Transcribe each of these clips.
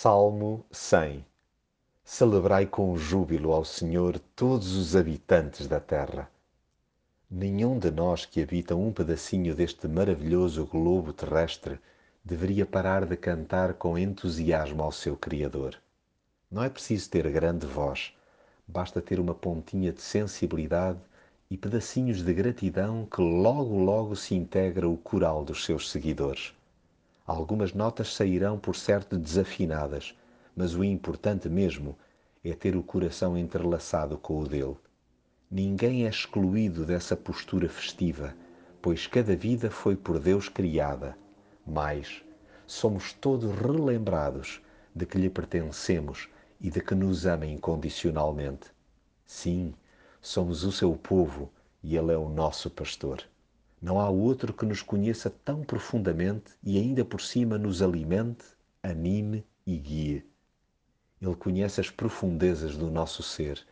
Salmo 100 Celebrai com júbilo ao Senhor todos os habitantes da terra. Nenhum de nós que habita um pedacinho deste maravilhoso globo terrestre deveria parar de cantar com entusiasmo ao seu Criador. Não é preciso ter grande voz, basta ter uma pontinha de sensibilidade e pedacinhos de gratidão que logo logo se integra o coral dos seus seguidores. Algumas notas sairão por certo desafinadas, mas o importante mesmo é ter o coração entrelaçado com o dele. Ninguém é excluído dessa postura festiva, pois cada vida foi por Deus criada. Mas somos todos relembrados de que lhe pertencemos e de que nos ama incondicionalmente. Sim, somos o seu povo e ele é o nosso pastor. Não há outro que nos conheça tão profundamente e ainda por cima nos alimente, anime e guie. Ele conhece as profundezas do nosso ser,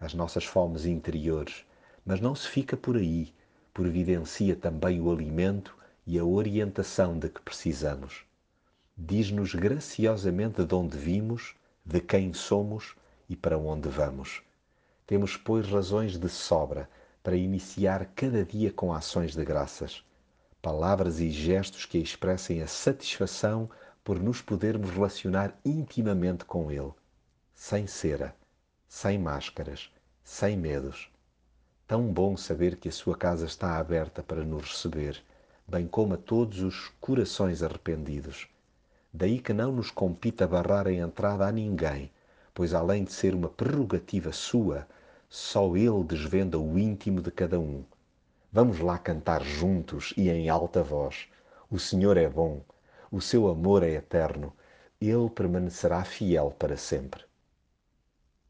as nossas fomes interiores, mas não se fica por aí, providencia também o alimento e a orientação de que precisamos. Diz-nos graciosamente de onde vimos, de quem somos e para onde vamos. Temos, pois, razões de sobra para iniciar cada dia com ações de graças, palavras e gestos que expressem a satisfação por nos podermos relacionar intimamente com Ele, sem cera, sem máscaras, sem medos. Tão bom saber que a sua casa está aberta para nos receber, bem como a todos os corações arrependidos. Daí que não nos compita barrar a entrada a ninguém, pois além de ser uma prerrogativa sua, só Ele desvenda o íntimo de cada um. Vamos lá cantar juntos e em alta voz. O Senhor é bom, o seu amor é eterno, Ele permanecerá fiel para sempre.